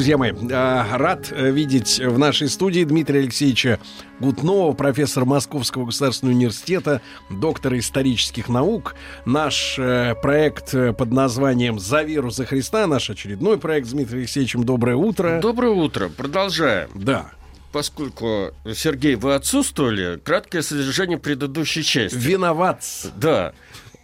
Друзья мои, а, рад э, видеть в нашей студии Дмитрия Алексеевича Гутнова, профессор Московского государственного университета, доктора исторических наук. Наш э, проект э, под названием «За веру за Христа», наш очередной проект с Дмитрием Алексеевичем. Доброе утро. Доброе утро. Продолжаем. Да. Поскольку, Сергей, вы отсутствовали, краткое содержание предыдущей части. Виноват. Да.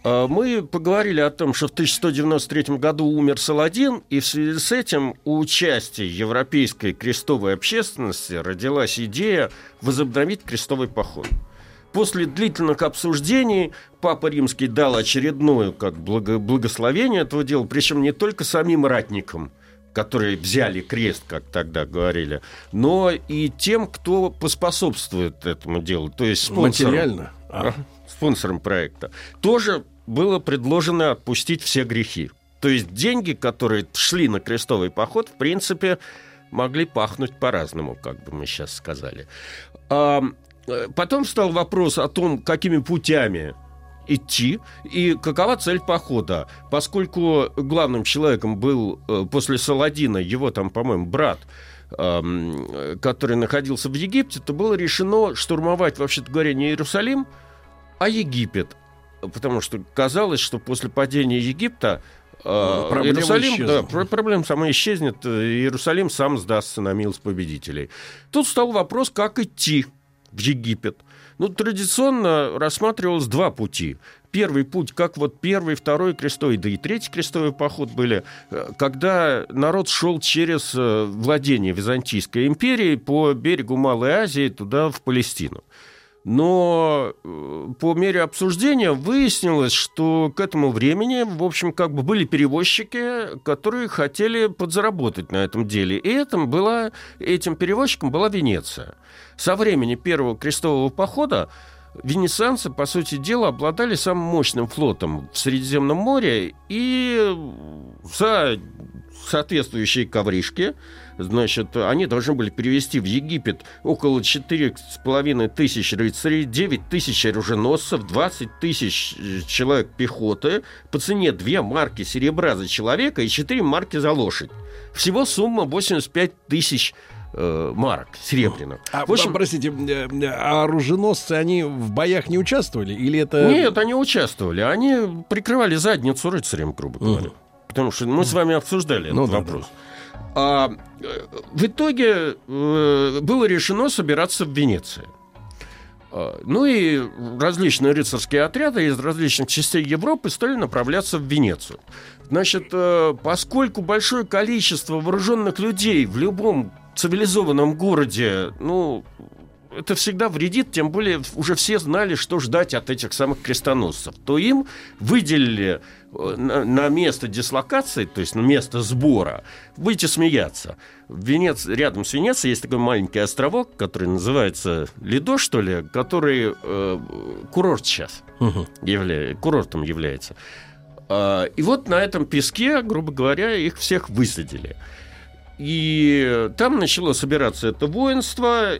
А, Мы поговорили о том, что в 1193 году умер Саладин, и в связи с этим у части европейской крестовой общественности родилась идея возобновить крестовый поход. После длительных обсуждений Папа Римский дал очередное как благо- благословение этого дела, причем не только самим ратникам, которые взяли крест, как тогда говорили, но и тем, кто поспособствует этому делу, то есть спонсорам Материально. А. спонсором проекта, тоже было предложено отпустить все грехи. То есть деньги, которые шли на крестовый поход, в принципе, могли пахнуть по-разному, как бы мы сейчас сказали. А, э, потом стал вопрос о том, какими путями идти и какова цель похода. Поскольку главным человеком был э, после Саладина его там, по-моему, брат, эм, э, который находился в Египте, то было решено штурмовать, вообще-то говоря, не Иерусалим, а Египет. Потому что казалось, что после падения Египта э, Ну, проблема Иерусалим, исчезнет. да, про- проблема сама исчезнет, э, Иерусалим сам сдастся на милость победителей. Тут стал вопрос, как идти в Египет. Ну, традиционно рассматривалось два пути. Первый путь, как вот первый, второй крестовый, да и третий крестовый поход были, э, когда народ шел через владение Византийской империи по берегу Малой Азии туда, в Палестину. Но э, по мере обсуждения выяснилось, что к этому времени, в общем, как бы были перевозчики, которые хотели подзаработать на этом деле. И этим, была, этим перевозчиком была Венеция. Со времени первого крестового похода венецианцы, по сути дела, обладали самым мощным флотом в Средиземном море, и за соответствующие ковришки, значит, они должны были перевести в Египет около 4,5 тысяч рыцарей, 9 тысяч оруженосцев, 20 тысяч э, человек пехоты по цене 2 марки серебра за человека и 4 марки за лошадь. Всего сумма 85 тысяч э, марок серебряных. А, В общем, простите, э, а оруженосцы, они в боях не участвовали? Или это... Нет, они участвовали. Они прикрывали задницу рыцарям, грубо говоря. Потому что мы с вами обсуждали Ну этот да, вопрос. А, э, в итоге э, было решено собираться в Венеции. А, Ну и различные рыцарские отряды из различных частей Европы стали направляться в Венецию. Значит, э, поскольку большое количество вооруженных людей в любом цивилизованном городе, ну, это всегда вредит, тем более уже все знали, что ждать от этих самых крестоносцев, то им выделили э, на, место дислокации, то есть на место сбора, будете смеяться. Венец... Рядом с Венецией есть такой маленький островок, который называется Лидо, что ли, который э, курорт сейчас Мгм. явля... курортом является. А, И вот на этом песке, грубо говоря, их всех высадили. И там начало собираться это воинство,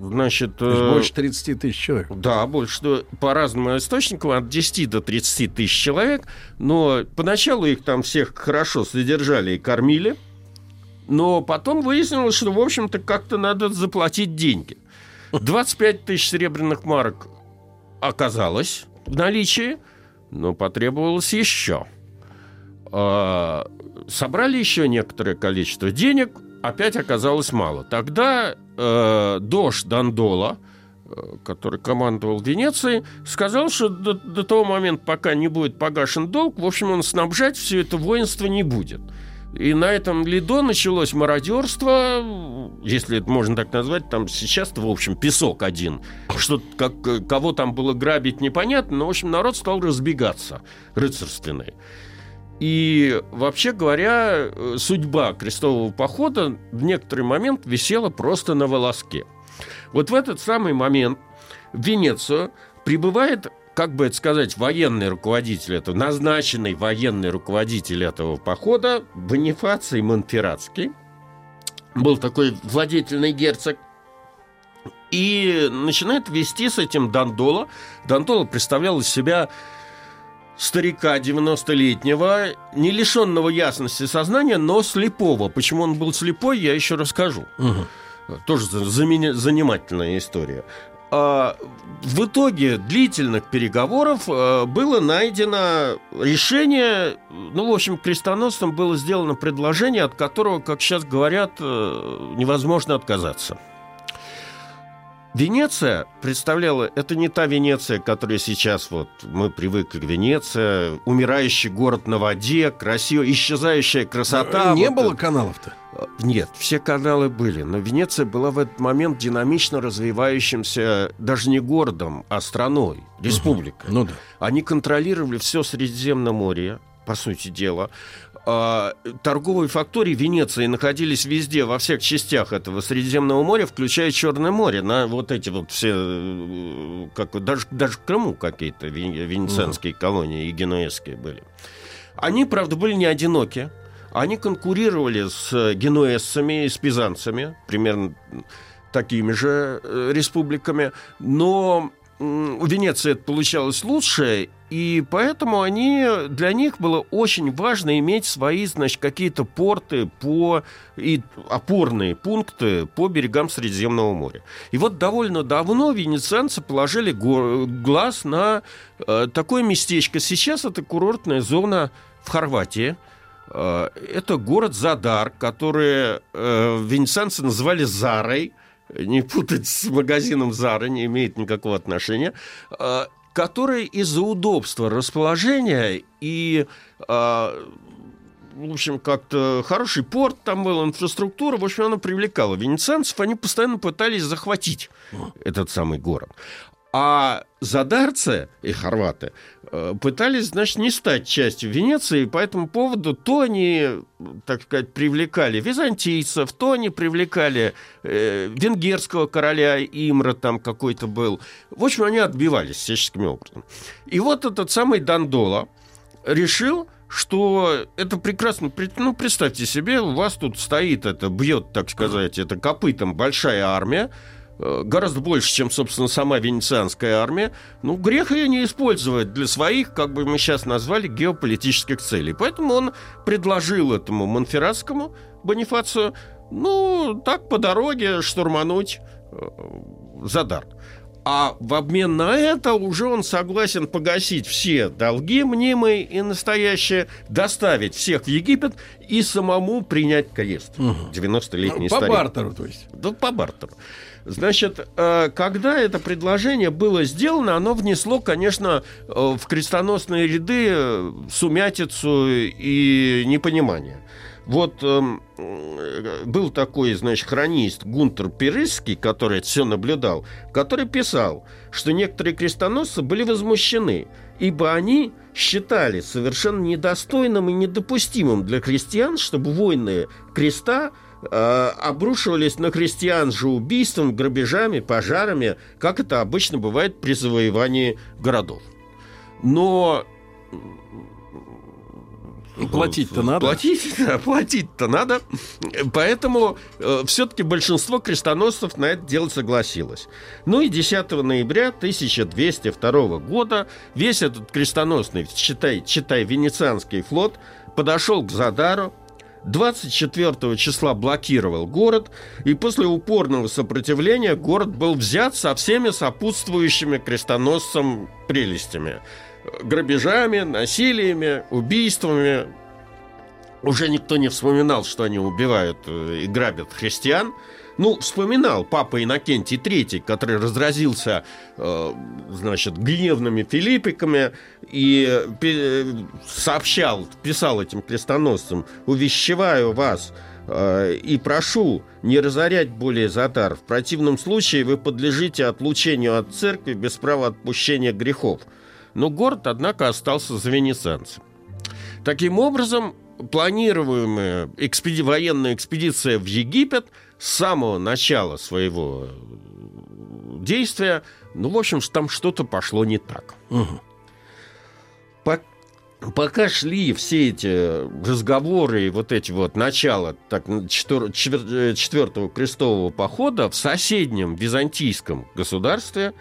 значит... То есть э, больше 30 тысяч человек. да, больше, по разным источникам от 10 до 30 тысяч человек, но поначалу их там всех хорошо содержали и кормили, но потом выяснилось, что, в общем-то, как-то надо заплатить деньги. 25 тысяч серебряных марок оказалось в наличии, но потребовалось еще. Собрали еще некоторое количество денег, опять оказалось мало. Тогда э, Дош Дандола, э, который командовал Венецией, сказал, что до, до того момента, пока не будет погашен долг, в общем, он снабжать все это воинство не будет. И на этом ледо началось мародерство, если это можно так назвать, там сейчас в общем, песок один. Что, как, кого там было грабить, непонятно, но, в общем, народ стал разбегаться, рыцарственный. И, вообще говоря, судьба крестового похода в некоторый момент висела просто на волоске. Вот в этот самый момент в Венецию прибывает как бы это сказать, военный руководитель этого, назначенный военный руководитель этого похода, Бонифаций Монферратский, был такой владетельный герцог, и начинает вести с этим Дандола. Дандола представлял из себя старика 90-летнего, не лишенного ясности сознания, но слепого. Почему он был слепой, я еще расскажу. Угу. Тоже занимательная история. А, в итоге длительных переговоров а, было найдено решение, ну, в общем, крестоносцам было сделано предложение, от которого, как сейчас говорят, э, невозможно отказаться. Венеция представляла, это не та Венеция, которая сейчас вот мы привыкли к Венеции, умирающий город на воде, красиво, исчезающая красота. Не вот было каналов-то? Нет, все каналы были, но Венеция была в этот момент динамично развивающимся даже не городом, а страной, республикой. Угу. Ну да. Они контролировали все Средиземноморье, по сути дела. А, торговые фактории Венеции находились везде, во всех частях этого Средиземного моря, включая Черное море, на вот эти вот все, э, как, даже, даже в Крыму какие-то венецианские mm. колонии и генуэзские были. Они, правда, были не одиноки. Они конкурировали с генуэзцами и с пизанцами, примерно такими же э, республиками, но у Венеции это получалось лучше, и поэтому они, для них было очень важно иметь свои, значит, какие-то порты по, и опорные пункты по берегам Средиземного моря. И вот довольно давно венецианцы положили глаз на э, такое местечко. Сейчас это курортная зона в Хорватии. Э, это город Задар, который э, венецианцы называли Зарой – не путать с магазином Зара, не имеет никакого отношения, а, который из-за удобства расположения и а, в общем, как-то хороший порт там был, инфраструктура, в общем, она привлекала венецианцев, они постоянно пытались захватить этот самый город. А задарцы и хорваты э, пытались, значит, не стать частью Венеции, и по этому поводу то они, так сказать, привлекали византийцев, то они привлекали э, венгерского короля Имра там какой-то был. В общем, они отбивались всяческим образом. И вот этот самый Дандола решил, что это прекрасно. Ну, представьте себе, у вас тут стоит это, бьет, так сказать, это копытом большая армия, гораздо больше, чем, собственно, сама венецианская армия. Ну, грех ее не использовать для своих, как бы мы сейчас назвали, геополитических целей. Поэтому он предложил этому Монферратскому Бонифацию, ну, так по дороге штурмануть э, Задар. А в обмен на это уже он согласен погасить все долги мнимые и настоящие, доставить всех в Египет и самому принять крест. Угу. 90-летний ну, по старик. По бартеру, то есть. Да, по бартеру. Значит, э, когда это предложение было сделано, оно внесло, конечно, э, в крестоносные ряды э, сумятицу и непонимание. Вот эм, был такой, значит, хронист Гунтер Перысский, который это все наблюдал, который писал, что некоторые крестоносцы были возмущены, ибо они считали совершенно недостойным и недопустимым для христиан, чтобы войны креста обрушивались на христиан же убийством, грабежами, пожарами, как это обычно бывает при завоевании городов. Но Платить-то надо. Платить, да, платить-то надо. Поэтому э, все-таки большинство крестоносцев на это дело согласилось. Ну и 10 ноября 1202 года весь этот крестоносный, читай, читай, венецианский флот подошел к Задару, 24 числа блокировал город, и после упорного сопротивления город был взят со всеми сопутствующими крестоносцам прелестями. Грабежами, насилиями, убийствами. Уже никто не вспоминал, что они убивают э, и грабят христиан. Ну, вспоминал папа Иннокентий III, который разразился, э, значит, гневными филиппиками и э, сообщал, писал этим крестоносцам, «Увещеваю вас, э, и прошу не разорять более Затар. В противном случае вы подлежите отлучению от церкви без права отпущения грехов. Но город, однако, остался за венецианцем. Таким образом, планируемая экспеди... военная экспедиция в Египет с самого начала своего действия, ну, в общем, там что-то пошло не так. Угу. Пока шли все эти разговоры и вот эти вот начала так, четвер... четвертого крестового похода в соседнем византийском государстве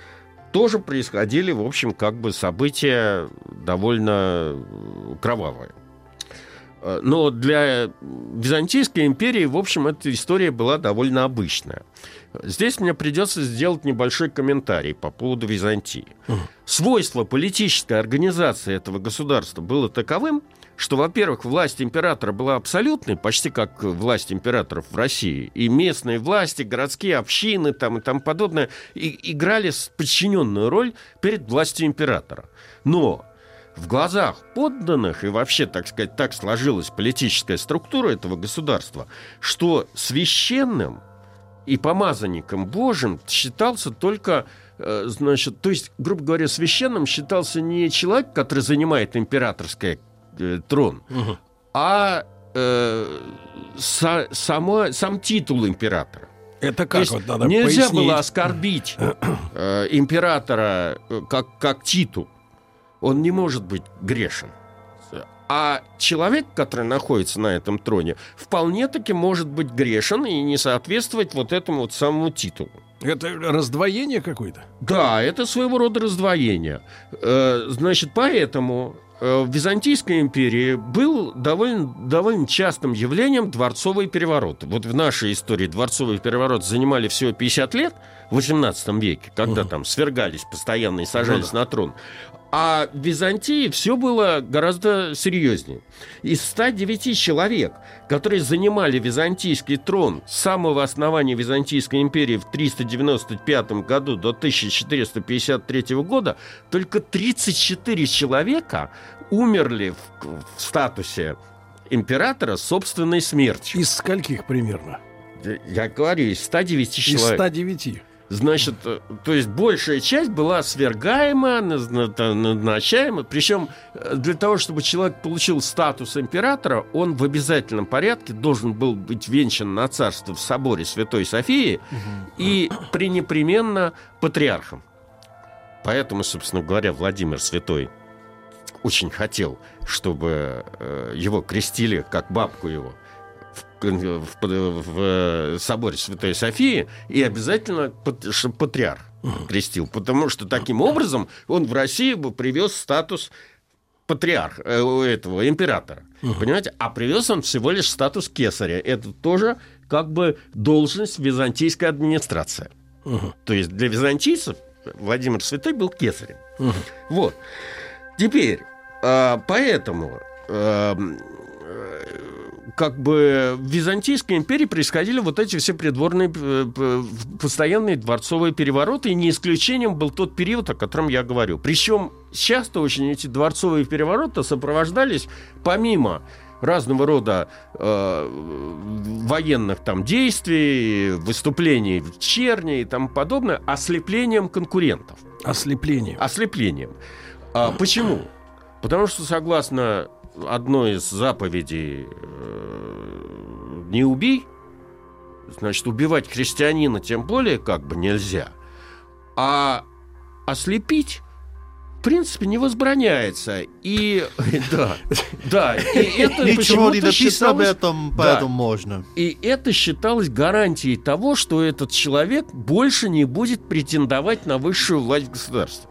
тоже происходили, в общем, как бы события довольно кровавые. Э, но для Византийской империи, в общем, эта история была довольно обычная. Здесь мне придется сделать небольшой комментарий по поводу Византии. Свойство политической организации этого государства было таковым, что, во-первых, власть императора была абсолютной, почти как власть императоров в России, и местные власти, городские общины там и тому подобное и, играли подчиненную роль перед властью императора. Но в глазах подданных и вообще, так сказать, так сложилась политическая структура этого государства, что священным и помазанником Божьим считался только э, значит, то есть, грубо говоря, священным считался не человек, который занимает императорский э, трон, угу. а э, са, само, сам титул императора. Это как? вот надо нельзя пояснить. было оскорбить э, императора э, как, как титул он не может быть грешен. А человек, который находится на этом троне, вполне таки может быть грешен и не соответствовать вот этому вот самому титулу. Это раздвоение какое-то? Да, это своего рода раздвоение. Э, значит, поэтому э, в Византийской империи был довольно, довольно частым явлением дворцовые перевороты. Вот в нашей истории дворцовые перевороты занимали всего 50 лет в XVIII веке, когда там свергались постоянно и сажались ну, да. на трон. А в Византии все было гораздо серьезнее. Из 109 человек, которые занимали византийский трон с самого основания Византийской империи в 395 году до 1453 года, только 34 человека умерли в, в статусе императора собственной смертью. Из скольких примерно? Я говорю, из 109 человек. Из 109. Значит, э, то есть большая часть была свергаема, назначаема. Причем э, для того, чтобы человек получил статус императора, он в обязательном порядке должен был быть венчан на царство в соборе Святой Софии и пренепременно патриархом. Поэтому, собственно говоря, Владимир Святой очень хотел, чтобы э, его крестили как бабку его в, в, в соборе Святой Софии и обязательно, патриарх крестил. Потому что таким образом он в Россию бы привез статус патриарха, э, этого императора. Угу. Понимаете? А привез он всего лишь статус кесаря. Это тоже как бы должность византийской администрации. Угу. То есть для византийцев Владимир Святой был кесарем. Угу. Вот. Теперь, а, поэтому эм, как бы в Византийской империи происходили вот эти все придворные э, постоянные дворцовые перевороты, и не исключением был тот период, о котором я говорю. Причем часто очень эти дворцовые перевороты сопровождались помимо разного рода э, военных там действий, выступлений в черни и тому подобное, ослеплением конкурентов. Ослеплением. Ослеплением. А, почему? Потому что согласно одной из заповедей э, «не убей», значит, убивать христианина тем более как бы нельзя, а ослепить в принципе, не возбраняется. И да, да, и это Ничего не написано об этом, поэтому да, можно. И это считалось гарантией того, что этот человек больше не будет претендовать на высшую власть государства.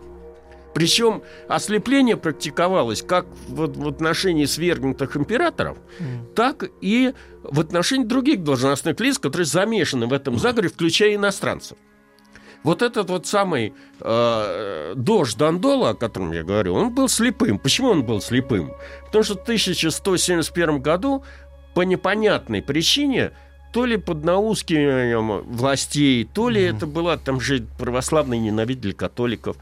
Причем ослепление практиковалось как в, в отношении свергнутых императоров, mm. так и в отношении других должностных лиц, которые замешаны в этом заговоре, включая иностранцев. Вот этот вот самый э, дождь Дандола, о котором я говорю, он был слепым. Почему он был слепым? Потому что в 1171 году по непонятной причине то ли под наускиванием властей, то ли это была, там же православные ненавидели католиков,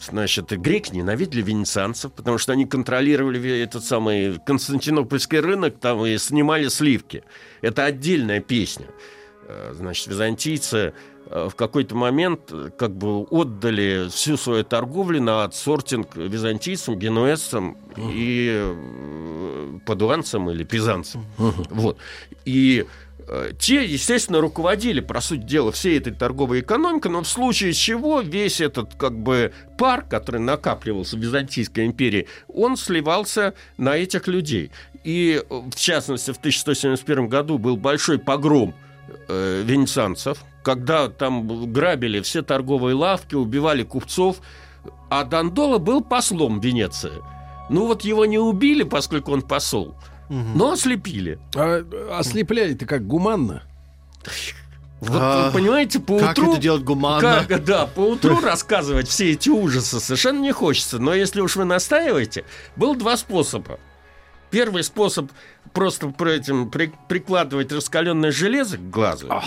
значит, греки ненавидели венецианцев, потому что они контролировали этот самый Константинопольский рынок там и снимали сливки. Это отдельная песня. Э, значит, византийцы э, в какой-то момент э, как бы отдали всю свою торговлю на отсортинг византийцам, генуэзцам uh-huh. и падуанцам или пизанцам. Uh-huh. Вот. И те, естественно, руководили, по сути дела, всей этой торговой экономикой, но в случае чего весь этот как бы пар, который накапливался в Византийской империи, он сливался на этих людей. И, в частности, в 1171 году был большой погром э, венецианцев, когда там грабили все торговые лавки, убивали купцов, а Дандола был послом Венеции. Ну вот его не убили, поскольку он посол, угу. но ослепили. А, ослепляли-то как гуманно? Вот, а, понимаете, по как утру... это делать гуманно? Как, да, по утру рассказывать все эти ужасы совершенно не хочется. Но если уж вы настаиваете, был два способа. Первый способ просто про этим при, прикладывать раскаленное железо к глазу. А.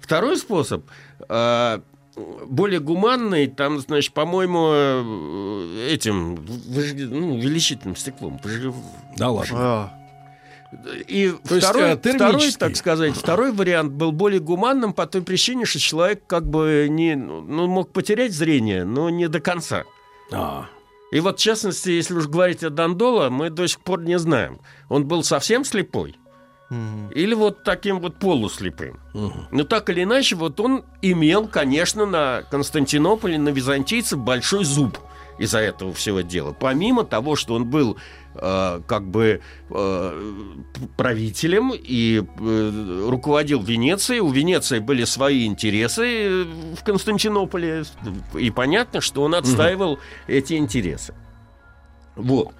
Второй способ э, более гуманный, там, значит, по-моему, э, этим ну, увеличительным стеклом. Да ладно. А. И То второй, есть, второй, так сказать, второй вариант был более гуманным по той причине, что человек как бы не, ну, мог потерять зрение, но не до конца. А. И вот, в частности, если уж говорить о Дандола, мы до сих пор не знаем, он был совсем слепой угу. или вот таким вот полуслепым. Угу. Но так или иначе, вот он имел, конечно, на Константинополе, на византийцев большой зуб из-за этого всего дела. Помимо того, что он был э, как бы э, правителем и э, руководил Венецией, у Венеции были свои интересы э, в Константинополе, и понятно, что он отстаивал угу. эти интересы. Вот.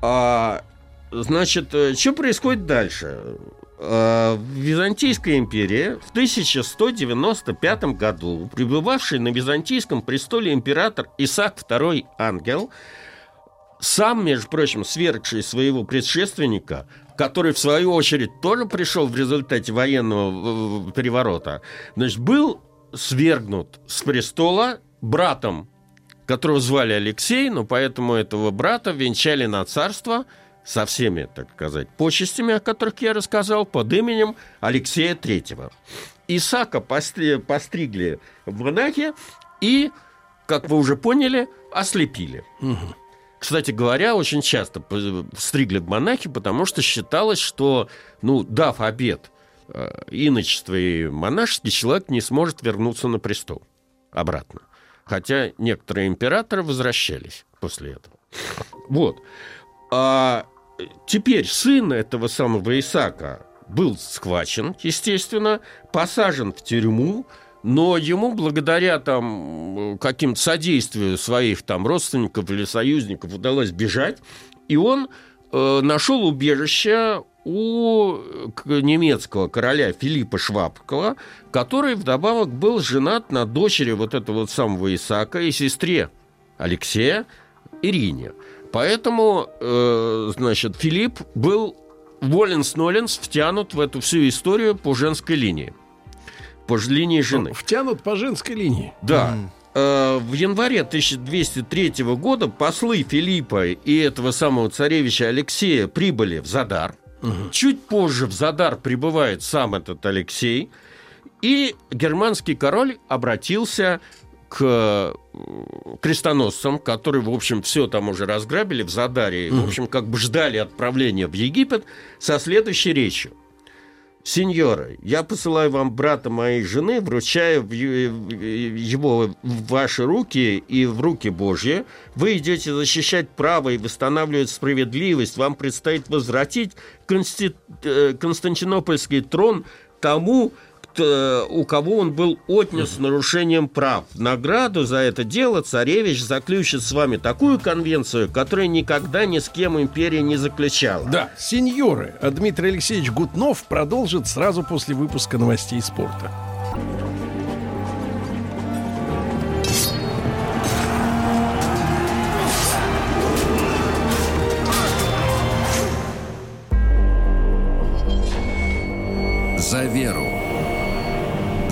А, значит, э, что происходит дальше? Э, в Византийской империи в 1195 году пребывавший на византийском престоле император Исаак II Ангел, сам, между прочим, свергший своего предшественника, который, в свою очередь, тоже пришел в результате военного переворота, значит, был свергнут с престола братом, которого звали Алексей, но поэтому этого брата венчали на царство – со всеми, так сказать, почестями, о которых я рассказал, под именем Алексея Третьего. Исака постри, постригли в монахи и, как вы уже поняли, ослепили. Угу. Кстати говоря, очень часто стригли в монахи, потому что считалось, что, ну, дав обед э, иночество и монашеский, человек не сможет вернуться на престол обратно. Хотя некоторые императоры возвращались после этого. Вот. А теперь сын этого самого Исака был схвачен, естественно, посажен в тюрьму, но ему благодаря там каким-то содействию своих там родственников или союзников удалось бежать, и он э, нашел убежище у немецкого короля Филиппа Швабкова, который вдобавок был женат на дочери вот этого вот самого Исаака и сестре Алексея Ирине. Поэтому, э, значит, Филипп был воленс-ноленс втянут в эту всю историю по женской линии. По линии жены. Втянут по женской линии. Да. Mm. в январе 1203 года послы Филиппа и этого самого царевича Алексея прибыли в Задар. Угу. Чуть позже в Задар прибывает сам этот Алексей. И германский король обратился к крестоносцам, которые, в общем, все там уже разграбили в Задаре, mm в общем, как бы ждали отправления в Египет, со следующей речью. Сеньоры, я посылаю вам брата моей жены, вручаю его в ваши руки и в руки Божьи. Вы идете защищать право и восстанавливать справедливость. Вам предстоит возвратить Консти... Э, Константинопольский трон тому, Э, у кого он был отнес с нарушением прав. Награду за это дело царевич заключит с вами такую конвенцию, которая никогда ни с кем империя не заключала. Да, сеньоры, а Дмитрий Алексеевич Гутнов продолжит сразу после выпуска новостей спорта.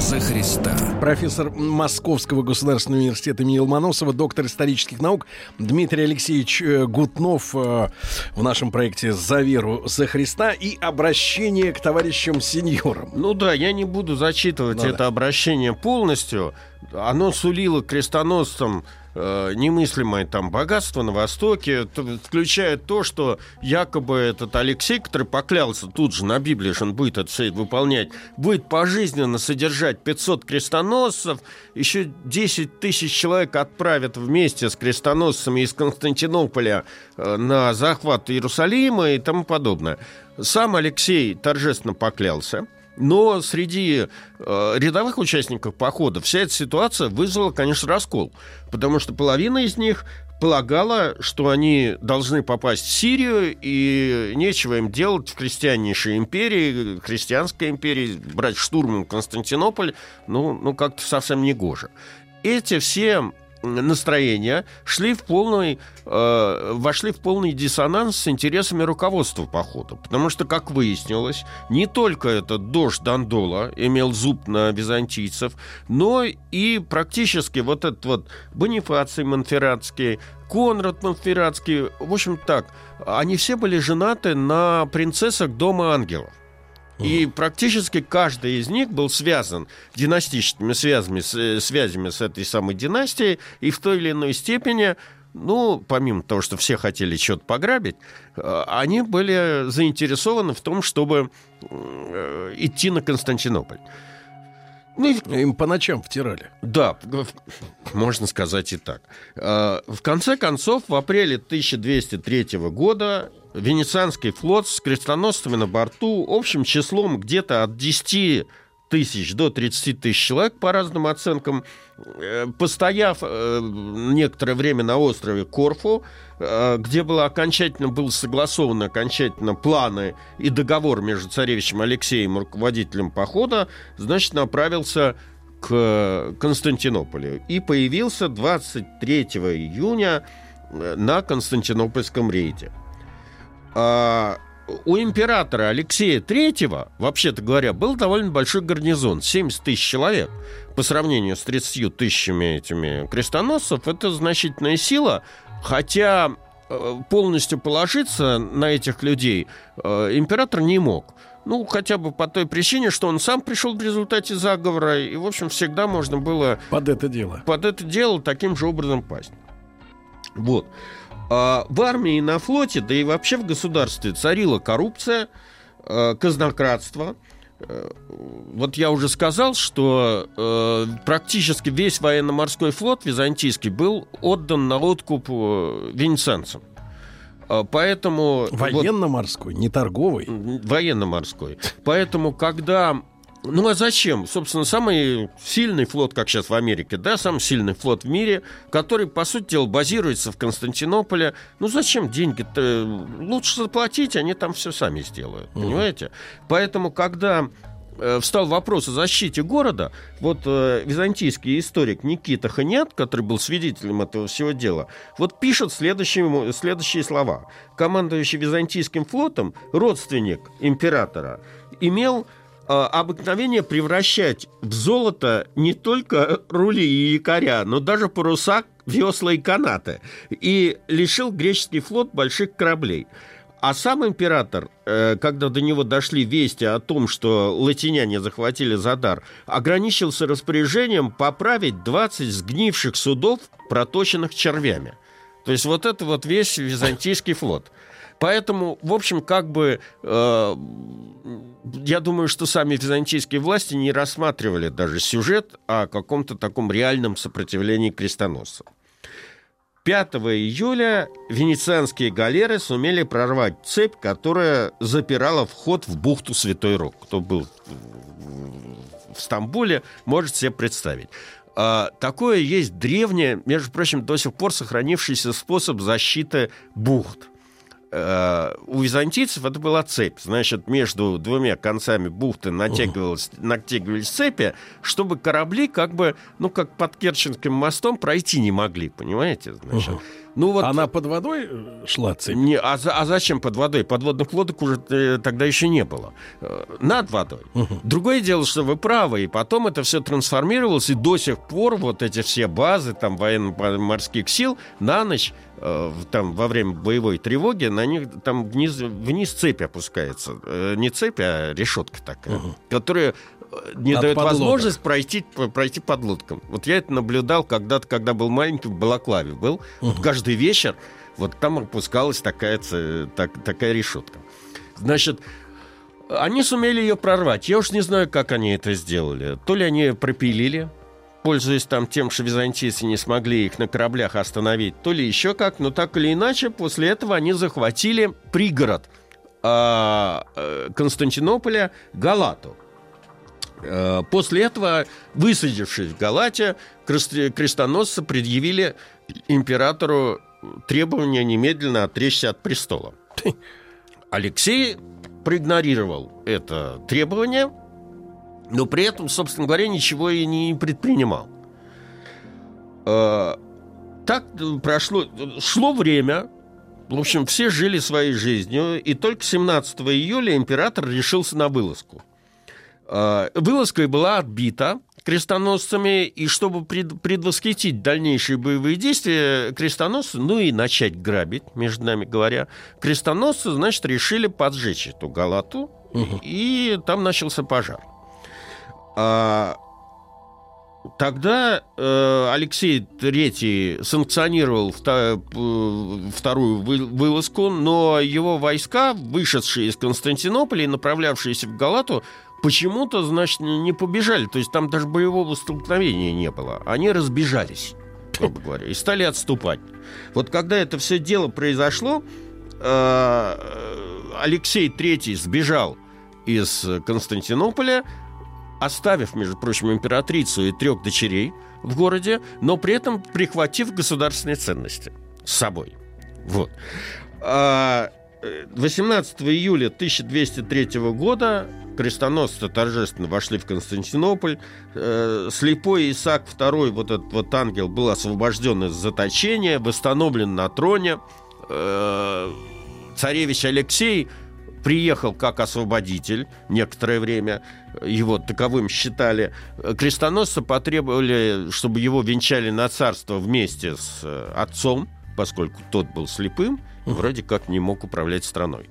Христа. Профессор Московского государственного университета имени Ломоносова, доктор исторических наук Дмитрий Алексеевич э, Гутнов э, в нашем проекте «За веру, за Христа» и обращение к товарищам сеньорам. Ну да, я не буду зачитывать Ну это да. обращение полностью. Оно сулило крестоносцам э, немыслимое там богатство на Востоке, включая то, что якобы этот Алексей, который поклялся тут же на Библии, что он будет это все выполнять, будет пожизненно содержать 500 крестоносцев, еще 10 тысяч человек отправят вместе с крестоносцами из Константинополя э, на захват Иерусалима и тому подобное. Сам Алексей торжественно поклялся. Но среди э, рядовых участников похода вся эта ситуация вызвала, конечно, раскол. Потому что половина из них полагала, что они должны попасть в Сирию, и нечего им делать в крестьяннейшей империи, христианской империи, брать штурмом Константинополь, ну, ну как-то совсем не гоже. Эти все настроения шли в полный, э, вошли в полный диссонанс с интересами руководства похода. Потому что, как выяснилось, не только этот дождь Дандола имел зуб на византийцев, но и практически вот этот вот Бонифаций Монферратский, Конрад Монферратский, в общем так, они все были женаты на принцессах Дома Ангелов. И практически каждый из них был связан династическими связями, с, э, связями с этой самой династией, и в той или иной степени, ну, помимо того, что все хотели что-то пограбить, э, они были заинтересованы в том, чтобы э, идти на Константинополь. Ну, Им по ночам втирали. да, можно сказать и так. В конце концов, в апреле 1203 года Венецианский флот с крестоносцами на борту общим числом где-то от 10 тысяч до 30 тысяч человек, по разным оценкам, э, постояв э, некоторое время на острове Корфу, э, где было окончательно был согласованы окончательно планы и договор между царевичем Алексеем руководителем похода, значит, направился к Константинополю и появился 23 июня на Константинопольском рейде. А, у императора Алексея III, вообще-то говоря, был довольно большой гарнизон, 70 тысяч человек. По сравнению с 30 тысячами этими крестоносцев, это значительная сила, хотя э, полностью положиться на этих людей э, император не мог. Ну, хотя бы по той причине, что он сам пришел в результате заговора, и, в общем, всегда можно было Под это дело. под это дело таким же образом пасть. Вот. А в армии и на флоте, да и вообще в государстве царила коррупция, э, казнократство. Э, Вот я уже сказал, что э, практически весь военно-морской флот византийский был отдан на откуп э, венецианцам. А Поэтому... вот- Военно-морской, не торговый. Военно-морской. Поэтому, когда... Ну а зачем? Собственно, самый сильный флот, как сейчас в Америке, да, самый сильный флот в мире, который, по сути дела, базируется в Константинополе. Ну зачем деньги-то? Лучше заплатить, они там все сами сделают, понимаете? Поэтому, когда э, встал вопрос о защите города, вот э, византийский историк Никита Ханиат, который был свидетелем этого всего дела, вот пишет следующие, следующие слова. Командующий византийским флотом, родственник императора, имел обыкновение превращать в золото не только рули и якоря, но даже паруса, весла и канаты. И лишил греческий флот больших кораблей. А сам император, э, когда до него дошли вести о том, что латиняне захватили Задар, ограничился распоряжением поправить 20 сгнивших судов, проточенных червями. То есть вот это вот весь византийский флот. Поэтому, в общем, как бы э, я думаю, что сами византийские власти не рассматривали даже сюжет о каком-то таком реальном сопротивлении крестоносцам. 5 июля венецианские галеры сумели прорвать цепь, которая запирала вход в бухту Святой Рог. Кто был в Стамбуле, может себе представить. А, такое есть древнее, между прочим, до сих пор сохранившийся способ защиты бухт. Э, у византийцев это была цепь. Значит, между двумя концами бухты натягивались, натягивались цепи, чтобы корабли как бы, ну, как под Керченским мостом пройти не могли, понимаете? Значит, ну, вот... Она под водой э, шла цепь? Не, а, а зачем под водой? Подводных лодок уже э, тогда еще не было. Э, над водой. Угу. Другое дело, что вы правы, и потом это все трансформировалось, и до сих пор вот эти все базы там военно-морских сил на ночь э, там во время боевой тревоги на них там вниз, вниз цепь опускается. Э, не цепь, а решетка такая, угу. которая не От дает подлодок. возможность пройти, пройти под лодком. Вот я это наблюдал когда-то, когда был маленький, в Балаклаве был. Угу. Вот каждый вечер вот там опускалась такая, так, такая решетка. Значит, они сумели ее прорвать. Я уж не знаю, как они это сделали. То ли они пропилили, пользуясь там тем, что византийцы не смогли их на кораблях остановить, то ли еще как, но так или иначе, после этого они захватили пригород а, э, Константинополя Галату. Э, после этого, высадившись в Галате, крестоносцы предъявили императору требование немедленно отречься от престола. Алексей проигнорировал это требование, но при этом, собственно говоря, ничего и не предпринимал. Э, так прошло, шло время, в общем, все жили своей жизнью, и только 17 июля император решился на вылазку – вылазка была отбита крестоносцами, и чтобы пред, предвосхитить дальнейшие боевые действия, крестоносцы, ну и начать грабить, между нами говоря, крестоносцы, значит, решили поджечь эту Галату, угу. и там начался пожар. А, тогда э, Алексей III санкционировал вта, вторую вылазку, но его войска, вышедшие из Константинополя и направлявшиеся в Галату, почему-то, значит, не побежали. То есть там даже боевого столкновения не было. Они разбежались, грубо говоря, и стали отступать. Вот когда это все дело произошло, э, Алексей III сбежал из Константинополя, оставив, между прочим, императрицу и трех дочерей в городе, но при этом прихватив государственные ценности с собой. Вот. 18 июля 1203 года крестоносцы торжественно вошли в Константинополь. Э, слепой Исаак II, вот этот вот ангел, был освобожден из заточения, восстановлен на троне. Э, царевич Алексей приехал как освободитель некоторое время, его таковым считали. Крестоносцы потребовали, чтобы его венчали на царство вместе с э, отцом, поскольку тот был слепым, вроде как не мог управлять страной.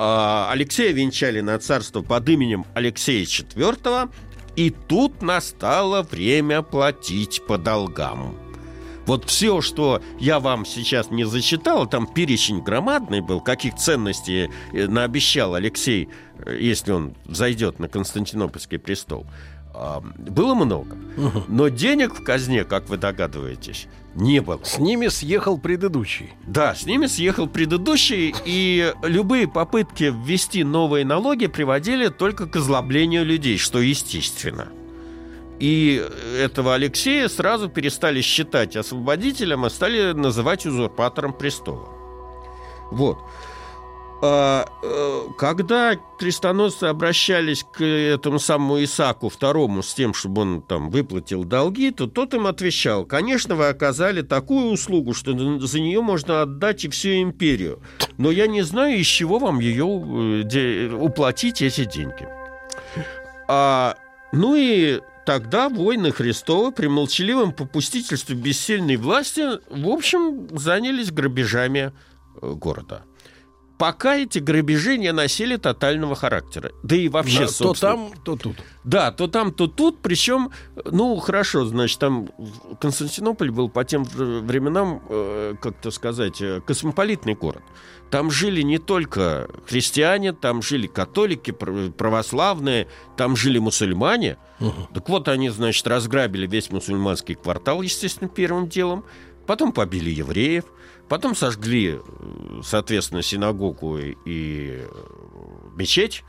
А, Алексея венчали на царство под именем Алексея IV, и тут настало время платить по долгам. Вот все, что я вам сейчас не зачитал, там перечень громадный был, каких ценностей э, наобещал Алексей, э, если он зайдет на Константинопольский престол – было много. Но денег в казне, как вы догадываетесь, не было. С ними съехал предыдущий. Да, с ними съехал предыдущий, и любые попытки ввести новые налоги приводили только к озлоблению людей, что естественно. И этого Алексея сразу перестали считать освободителем, а стали называть узурпатором престола. Вот. А, э, когда крестоносцы обращались к этому самому Исаку второму с тем, чтобы он там выплатил долги, то тот им отвечал, конечно, вы оказали такую услугу, что за нее можно отдать и всю империю, но я не знаю, из чего вам ее э, уплатить эти деньги. А, ну и тогда войны Христова при молчаливом попустительстве бессильной власти, в общем, занялись грабежами э, города пока эти грабежи не носили тотального характера. Да и вообще, да, То там, то тут. Да, то там, то тут. Причем, ну, хорошо, значит, там Константинополь был по тем временам, э, как-то сказать, э, космополитный город. Там жили не только христиане, там жили католики, православные, там жили мусульмане. Угу. Так вот, они, значит, разграбили весь мусульманский квартал, естественно, первым делом. Потом побили евреев. Потом сожгли, соответственно, синагогу и мечеть.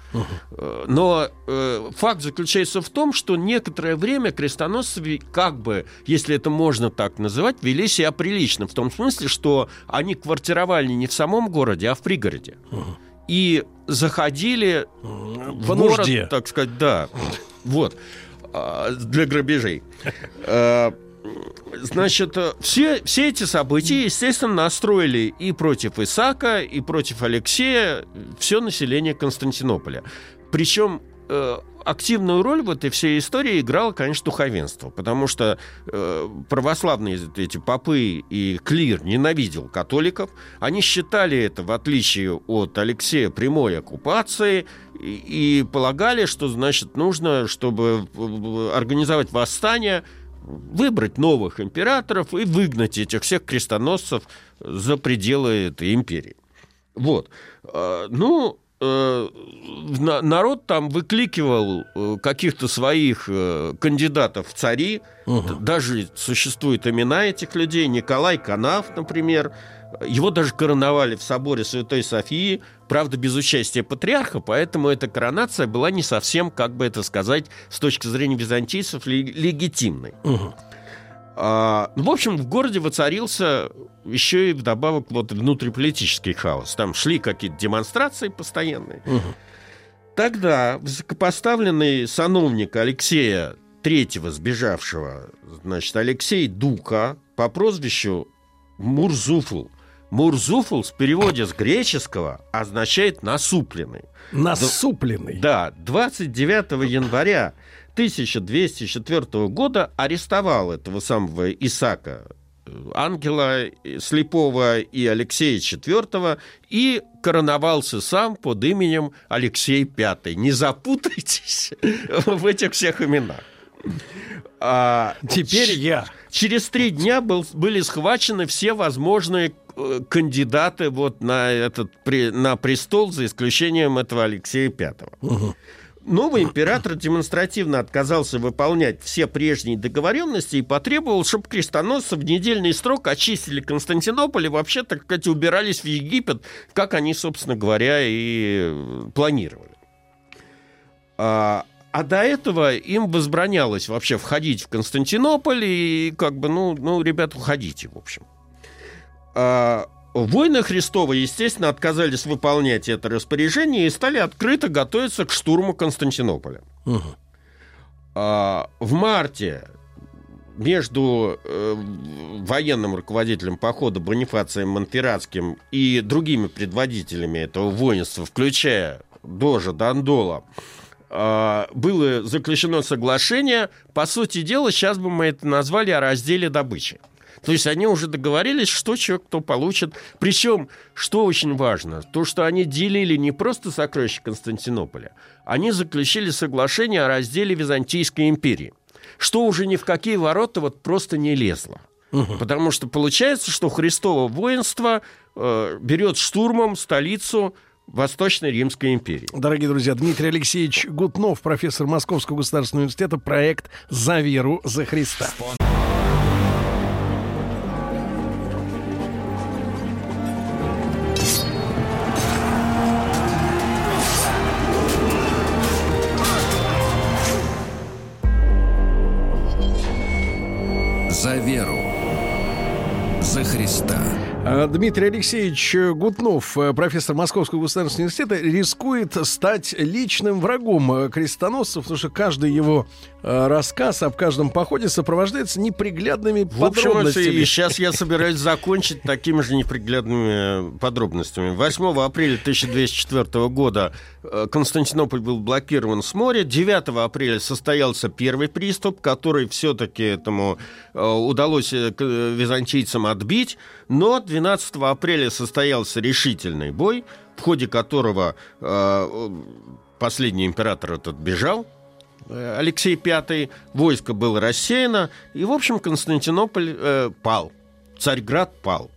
Э, Но э, факт заключается в том, что некоторое время крестоносцы, как бы, если это можно так называть, вели себя прилично. В том смысле, что они квартировали не в самом городе, а в пригороде. И заходили в По город, нужде. так сказать, да. Вот. А, Для грабежей. Значит, все, все эти события, естественно, настроили и против Исака, и против Алексея все население Константинополя. Причем э, активную роль в этой всей истории играло, конечно, духовенство, потому что э, православные эти попы и клир ненавидел католиков. Они считали это, в отличие от Алексея, прямой оккупацией и, и полагали, что, значит, нужно, чтобы э, организовать восстание, выбрать новых императоров и выгнать этих всех крестоносцев за пределы этой империи. Вот. А, Ну, э, на- народ там выкликивал э, каких-то своих э, кандидатов в цари. Д- Даже существуют имена этих людей. Николай Канав, например. Его даже короновали в соборе Святой Софии, правда, без участия патриарха, поэтому эта коронация была не совсем, как бы это сказать, с точки зрения византийцев, ле- легитимной. А, ну, в общем, в городе воцарился еще и вдобавок вот внутриполитический хаос. Там шли какие-то демонстрации постоянные. Тогда высокопоставленный сановник Алексея Третьего сбежавшего, значит, Алексей Дука по прозвищу Мурзуфл. Мурзуфл в переводе с греческого означает «насупленный». Насупленный. Да, 29 января 1204 года арестовал этого самого Исака, э, ангела э, слепого и Алексея IV, и короновался сам под именем Алексей V. Не запутайтесь в этих всех именах. А, Теперь я. Через три дня был, были схвачены все возможные кандидаты вот на этот на престол, за исключением этого Алексея V. Новый император демонстративно отказался выполнять все прежние договоренности и потребовал, чтобы крестоносцы в недельный срок очистили Константинополь и вообще, так сказать, убирались в Египет, как они, собственно говоря, и планировали. А, а до этого им возбранялось вообще входить в Константинополь и как бы, ну, ну ребята, уходите, в общем. А, Воины Христовы, естественно, отказались выполнять это распоряжение и стали открыто готовиться к штурму Константинополя. А, в марте между э, военным руководителем похода Бонифацием Монферратским и другими предводителями этого воинства, включая Дожа Дандола, а, было заключено соглашение. По сути дела, сейчас бы мы это назвали о разделе добычи. То есть они уже договорились, что человек кто получит. Причем, что очень важно, то, что они делили не просто сокровища Константинополя, они заключили соглашение о разделе Византийской империи, что уже ни в какие ворота вот просто не лезло. Потому что получается, что Христово воинство э, берет штурмом столицу Восточной Римской империи. Дорогие друзья, Дмитрий Алексеевич Гутнов, профессор Московского государственного университета, проект «За веру, за Христа». За веру. За Христа. А, Дмитрий Алексеевич Гутнов, э, профессор Московского государственного университета, рискует стать личным врагом э, крестоносцев, потому что каждый его рассказ об каждом походе сопровождается неприглядными В общем, подробностями. и сейчас я собираюсь закончить такими же неприглядными подробностями. 8 апреля 1204 года э, Константинополь был блокирован с моря. 9 апреля состоялся первый приступ, который все-таки этому э, удалось э, э, византийцам отбить. Но 12 апреля состоялся решительный бой, в ходе которого э, последний император этот бежал, э, Алексей V, войско было рассеяно, и, в общем, Константинополь э, пал, Царьград пал.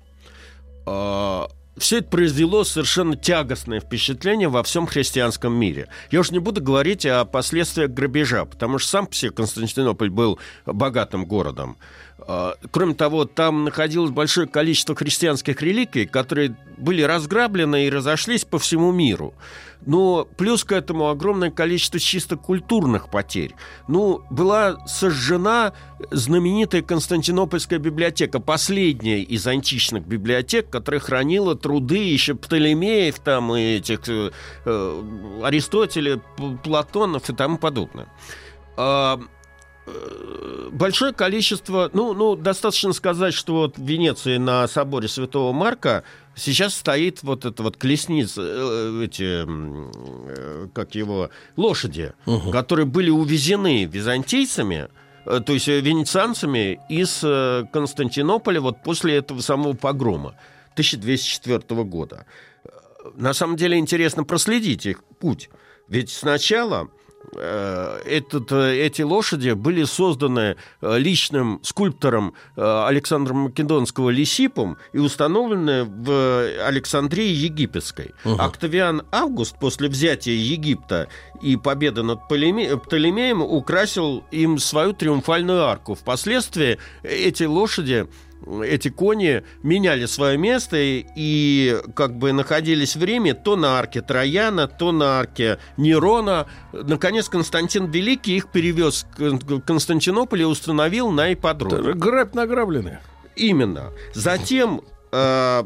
Э, все это произвело совершенно тягостное впечатление во всем христианском мире. Я уж не буду говорить о последствиях грабежа, потому что сам по себе Константинополь был богатым городом. А, кроме того, там находилось большое количество христианских реликвий, которые были разграблены и разошлись по всему миру. Но плюс к этому огромное количество чисто культурных потерь. Ну, была сожжена знаменитая Константинопольская библиотека, последняя из античных библиотек, которая хранила труды еще Птолемеев там и этих э, э Аристотеля, Платонов и тому подобное. Э, большое количество, ну, ну, достаточно сказать, что вот в Венеции на соборе Святого Марка сейчас стоит вот это вот колесница, э, эти, э, как его, лошади, угу. которые были увезены византийцами, то есть венецианцами из Константинополя вот после этого самого погрома 1204 года. На самом деле интересно проследить их путь. Ведь сначала Э, этот, э, эти лошади были созданы э, личным скульптором Александра Македонского Лисипом и установлены в Александрии Египетской. Угу. Октавиан Август после взятия Египта и победы над Птолемеем украсил им свою триумфальную арку. Впоследствии эти лошади эти кони меняли свое место и как бы находились в Риме то на арке Трояна, то на арке Нерона. Наконец Константин Великий их перевез к Константинополю и установил на ипподроме. Грабь награбленные. Именно. Затем э,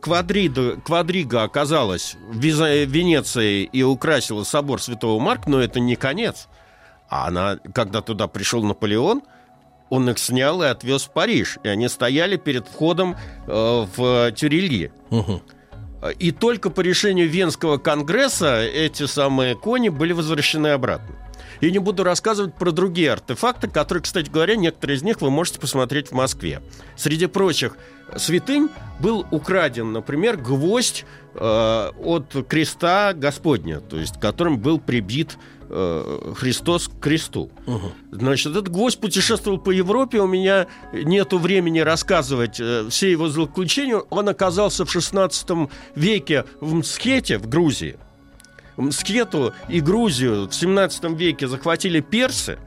Квадрида, Квадрига оказалась в Венеции и украсила собор Святого Марка, но это не конец. А она, когда туда пришел Наполеон – он их снял и отвез в Париж. И они стояли перед входом э, в Тюрельи. Угу. И только по решению Венского конгресса эти самые кони были возвращены обратно. Я не буду рассказывать про другие артефакты, которые, кстати говоря, некоторые из них вы можете посмотреть в Москве. Среди прочих святынь был украден, например, гвоздь э, от креста Господня, то есть которым был прибит Э, Христос к кресту. Угу. Значит, этот гвоздь путешествовал по Европе. У меня нету времени рассказывать э, все его злоключения. Он оказался в 16 веке в Мсхете, в Грузии. Мскету и Грузию в 17 веке захватили персы.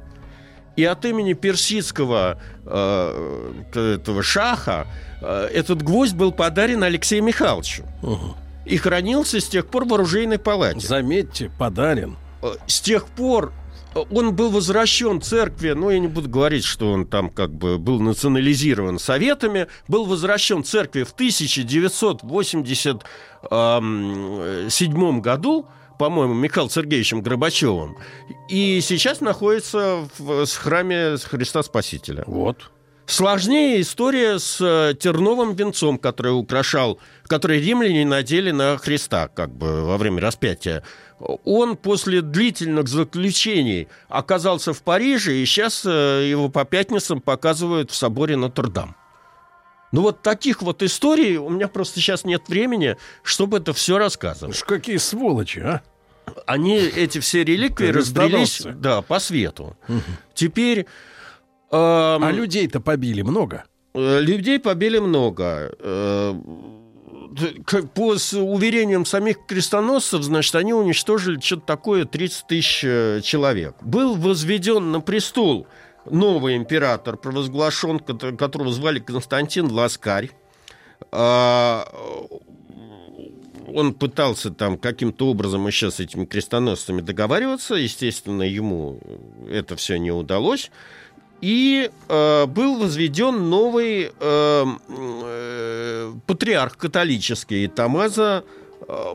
И от имени персидского э, этого шаха э, этот гвоздь был подарен Алексею Михайловичу. Угу. И хранился с тех пор в оружейной палате. Заметьте, подарен. Э, с тех пор э, он был возвращен церкви, ну, я не буду говорить, что он там как бы был национализирован советами, был возвращен церкви в 1987 году, по-моему, Михаилом Сергеевичем Горбачевым, и сейчас находится в храме Христа Спасителя. Вот. Сложнее история с э, терновым венцом, который украшал, который римляне надели на Христа, как бы во время распятия он после длительных заключений оказался в Париже, и сейчас э, его по пятницам показывают в соборе Нотр-Дам. Ну вот таких вот историй у меня просто сейчас нет времени, чтобы это все рассказывать. Какие сволочи, а? Они, эти все реликвии разбрелись да, по свету. Угу. Теперь... Эм, а людей-то побили много? Э, людей побили много. Э, по уверениям самих крестоносцев, значит, они уничтожили что-то такое 30 тысяч э, человек. Был возведен на престол новый император, провозглашен, которого звали Константин Ласкарь. А, он пытался там каким-то образом еще с этими крестоносцами договариваться. Естественно, ему это все не удалось. И э, был возведен новый э, э, патриарх католический Тамаза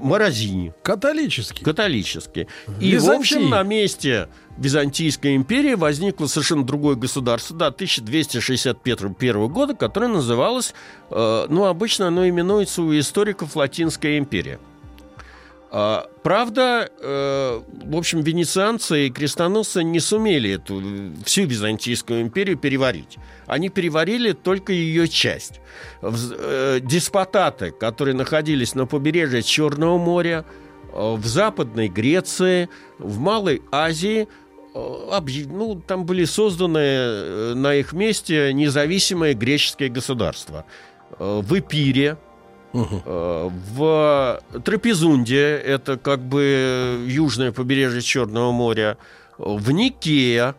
Морозини. Католический? Католический. И, в общем, на месте Византийской империи возникло совершенно другое государство, да, 1261 года, которое называлось, э, ну, обычно оно именуется у историков Латинская империя. А, правда, э, в общем, венецианцы и крестоносцы не сумели эту всю Византийскую империю переварить. Они переварили только ее часть. Э, деспотаты, которые находились на побережье Черного моря, э, в Западной Греции, в Малой Азии, ну, там были созданы на их месте независимые греческие государства. В Эпире, Угу. В Трапезунде, это как бы южное побережье Черного моря, в Никея,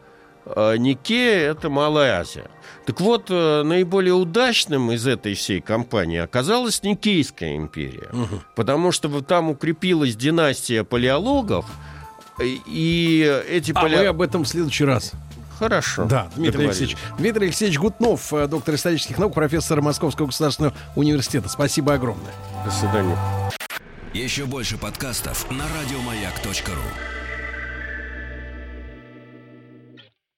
а Никея – это Малая Азия. Так вот, э, наиболее удачным из этой всей кампании оказалась Никейская империя, угу. потому что там укрепилась династия палеологов, и эти а мы об этом в следующий раз. Хорошо. Да, Дмитрий Алексеевич. Дмитрий Алексеевич Гутнов, э, доктор исторических наук, профессор Московского государственного университета. Спасибо огромное. До свидания. Еще больше подкастов на радиомаяк.ру